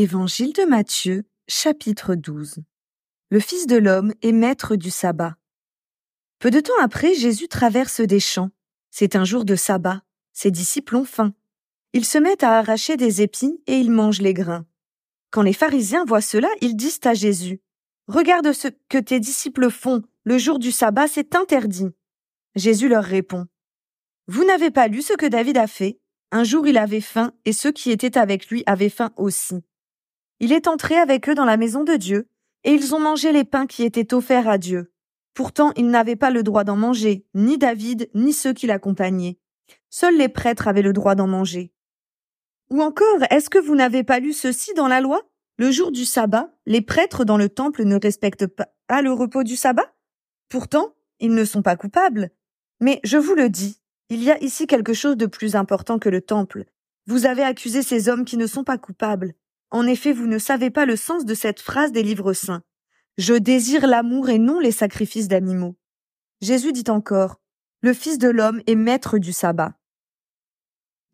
Évangile de Matthieu, chapitre 12. Le Fils de l'homme est maître du sabbat. Peu de temps après, Jésus traverse des champs. C'est un jour de sabbat. Ses disciples ont faim. Ils se mettent à arracher des épines et ils mangent les grains. Quand les pharisiens voient cela, ils disent à Jésus, Regarde ce que tes disciples font. Le jour du sabbat, c'est interdit. Jésus leur répond, Vous n'avez pas lu ce que David a fait? Un jour il avait faim et ceux qui étaient avec lui avaient faim aussi. Il est entré avec eux dans la maison de Dieu, et ils ont mangé les pains qui étaient offerts à Dieu. Pourtant, ils n'avaient pas le droit d'en manger, ni David, ni ceux qui l'accompagnaient. Seuls les prêtres avaient le droit d'en manger. Ou encore, est-ce que vous n'avez pas lu ceci dans la loi? Le jour du sabbat, les prêtres dans le temple ne respectent pas le repos du sabbat? Pourtant, ils ne sont pas coupables. Mais je vous le dis, il y a ici quelque chose de plus important que le temple. Vous avez accusé ces hommes qui ne sont pas coupables. En effet, vous ne savez pas le sens de cette phrase des livres saints. Je désire l'amour et non les sacrifices d'animaux. Jésus dit encore, Le Fils de l'homme est maître du sabbat.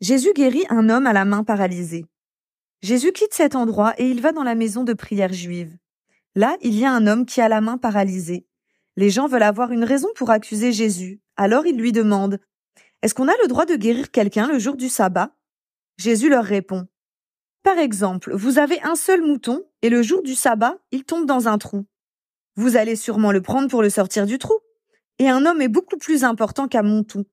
Jésus guérit un homme à la main paralysée. Jésus quitte cet endroit et il va dans la maison de prière juive. Là, il y a un homme qui a la main paralysée. Les gens veulent avoir une raison pour accuser Jésus. Alors ils lui demandent Est-ce qu'on a le droit de guérir quelqu'un le jour du sabbat? Jésus leur répond par exemple, vous avez un seul mouton et le jour du sabbat, il tombe dans un trou. Vous allez sûrement le prendre pour le sortir du trou. Et un homme est beaucoup plus important qu'un mouton.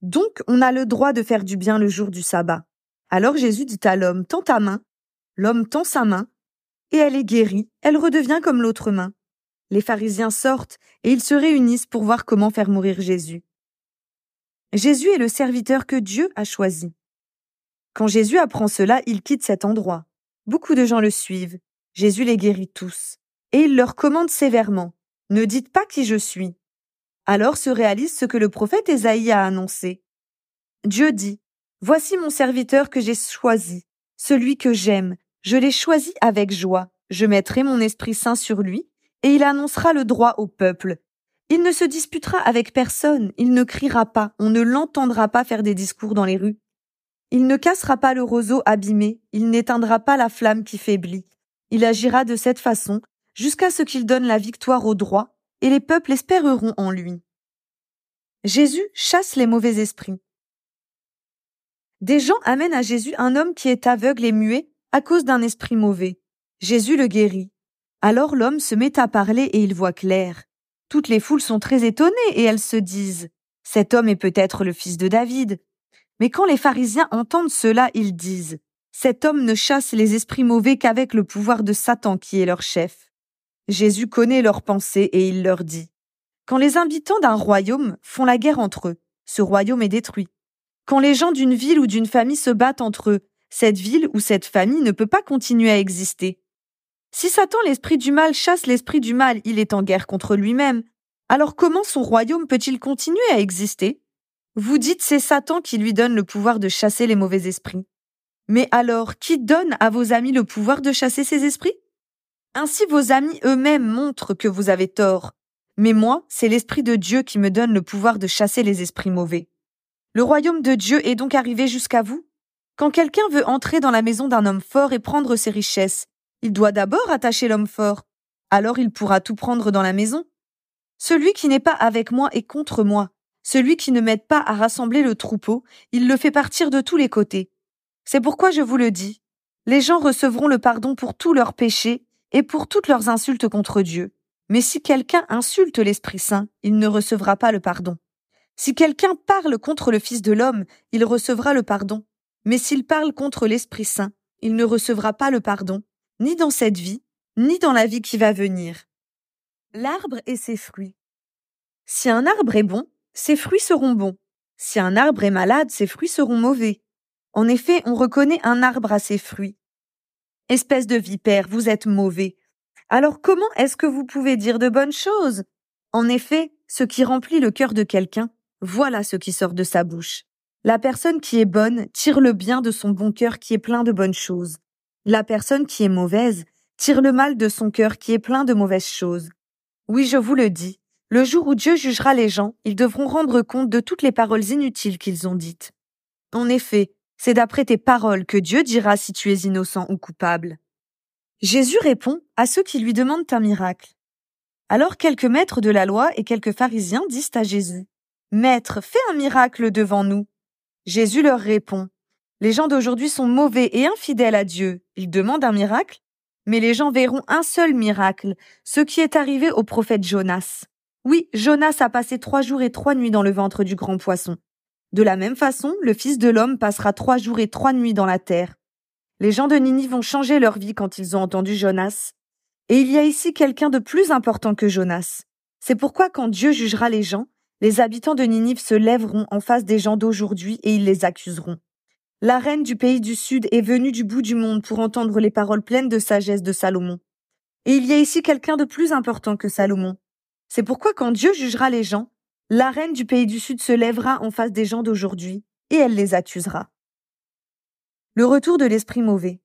Donc, on a le droit de faire du bien le jour du sabbat. Alors Jésus dit à l'homme, tends ta main. L'homme tend sa main, et elle est guérie, elle redevient comme l'autre main. Les pharisiens sortent, et ils se réunissent pour voir comment faire mourir Jésus. Jésus est le serviteur que Dieu a choisi. Quand Jésus apprend cela, il quitte cet endroit. Beaucoup de gens le suivent. Jésus les guérit tous. Et il leur commande sévèrement. Ne dites pas qui je suis. Alors se réalise ce que le prophète Ésaïe a annoncé. Dieu dit, Voici mon serviteur que j'ai choisi, celui que j'aime, je l'ai choisi avec joie, je mettrai mon Esprit Saint sur lui, et il annoncera le droit au peuple. Il ne se disputera avec personne, il ne criera pas, on ne l'entendra pas faire des discours dans les rues. Il ne cassera pas le roseau abîmé, il n'éteindra pas la flamme qui faiblit. Il agira de cette façon jusqu'à ce qu'il donne la victoire au droit, et les peuples espéreront en lui. Jésus chasse les mauvais esprits. Des gens amènent à Jésus un homme qui est aveugle et muet à cause d'un esprit mauvais. Jésus le guérit. Alors l'homme se met à parler et il voit clair. Toutes les foules sont très étonnées et elles se disent Cet homme est peut-être le fils de David. Mais quand les pharisiens entendent cela, ils disent Cet homme ne chasse les esprits mauvais qu'avec le pouvoir de Satan qui est leur chef. Jésus connaît leurs pensées et il leur dit Quand les habitants d'un royaume font la guerre entre eux, ce royaume est détruit. Quand les gens d'une ville ou d'une famille se battent entre eux, cette ville ou cette famille ne peut pas continuer à exister. Si Satan, l'esprit du mal, chasse l'esprit du mal, il est en guerre contre lui-même. Alors comment son royaume peut-il continuer à exister? Vous dites c'est Satan qui lui donne le pouvoir de chasser les mauvais esprits. Mais alors, qui donne à vos amis le pouvoir de chasser ces esprits? Ainsi vos amis eux-mêmes montrent que vous avez tort. Mais moi, c'est l'Esprit de Dieu qui me donne le pouvoir de chasser les esprits mauvais. Le royaume de Dieu est donc arrivé jusqu'à vous? Quand quelqu'un veut entrer dans la maison d'un homme fort et prendre ses richesses, il doit d'abord attacher l'homme fort. Alors il pourra tout prendre dans la maison. Celui qui n'est pas avec moi est contre moi, celui qui ne m'aide pas à rassembler le troupeau, il le fait partir de tous les côtés. C'est pourquoi je vous le dis. Les gens recevront le pardon pour tous leurs péchés et pour toutes leurs insultes contre Dieu. Mais si quelqu'un insulte l'Esprit Saint, il ne recevra pas le pardon. Si quelqu'un parle contre le Fils de l'homme, il recevra le pardon. Mais s'il parle contre l'Esprit Saint, il ne recevra pas le pardon, ni dans cette vie, ni dans la vie qui va venir. L'arbre et ses fruits. Si un arbre est bon, ses fruits seront bons. Si un arbre est malade, ses fruits seront mauvais. En effet, on reconnaît un arbre à ses fruits. Espèce de vipère, vous êtes mauvais. Alors comment est-ce que vous pouvez dire de bonnes choses? En effet, ce qui remplit le cœur de quelqu'un, voilà ce qui sort de sa bouche. La personne qui est bonne tire le bien de son bon cœur qui est plein de bonnes choses. La personne qui est mauvaise tire le mal de son cœur qui est plein de mauvaises choses. Oui, je vous le dis, le jour où Dieu jugera les gens, ils devront rendre compte de toutes les paroles inutiles qu'ils ont dites. En effet, c'est d'après tes paroles que Dieu dira si tu es innocent ou coupable. Jésus répond à ceux qui lui demandent un miracle. Alors quelques maîtres de la loi et quelques pharisiens disent à Jésus, Maître, fais un miracle devant nous. Jésus leur répond, Les gens d'aujourd'hui sont mauvais et infidèles à Dieu. Ils demandent un miracle, mais les gens verront un seul miracle, ce qui est arrivé au prophète Jonas. Oui, Jonas a passé trois jours et trois nuits dans le ventre du grand poisson. De la même façon, le Fils de l'homme passera trois jours et trois nuits dans la terre. Les gens de Ninive vont changer leur vie quand ils ont entendu Jonas. Et il y a ici quelqu'un de plus important que Jonas. C'est pourquoi quand Dieu jugera les gens, les habitants de Ninive se lèveront en face des gens d'aujourd'hui et ils les accuseront. La reine du pays du Sud est venue du bout du monde pour entendre les paroles pleines de sagesse de Salomon. Et il y a ici quelqu'un de plus important que Salomon. C'est pourquoi quand Dieu jugera les gens, la reine du pays du Sud se lèvera en face des gens d'aujourd'hui et elle les accusera. Le retour de l'esprit mauvais.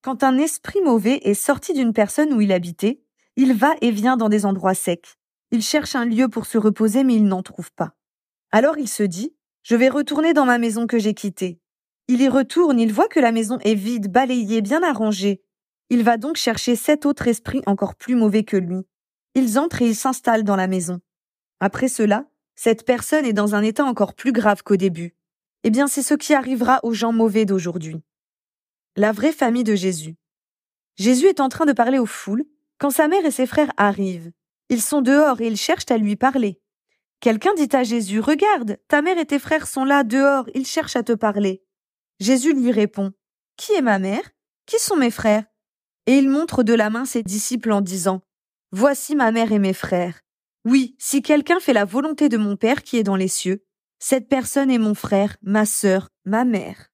Quand un esprit mauvais est sorti d'une personne où il habitait, il va et vient dans des endroits secs. Il cherche un lieu pour se reposer mais il n'en trouve pas. Alors il se dit, je vais retourner dans ma maison que j'ai quittée. Il y retourne, il voit que la maison est vide, balayée, bien arrangée. Il va donc chercher sept autres esprits encore plus mauvais que lui. Ils entrent et ils s'installent dans la maison. Après cela, cette personne est dans un état encore plus grave qu'au début. Eh bien, c'est ce qui arrivera aux gens mauvais d'aujourd'hui. La vraie famille de Jésus. Jésus est en train de parler aux foules quand sa mère et ses frères arrivent. Ils sont dehors et ils cherchent à lui parler. Quelqu'un dit à Jésus, Regarde, ta mère et tes frères sont là dehors, ils cherchent à te parler. Jésus lui répond, Qui est ma mère? Qui sont mes frères? Et il montre de la main ses disciples en disant, Voici ma mère et mes frères. Oui, si quelqu'un fait la volonté de mon Père qui est dans les cieux, cette personne est mon frère, ma sœur, ma mère.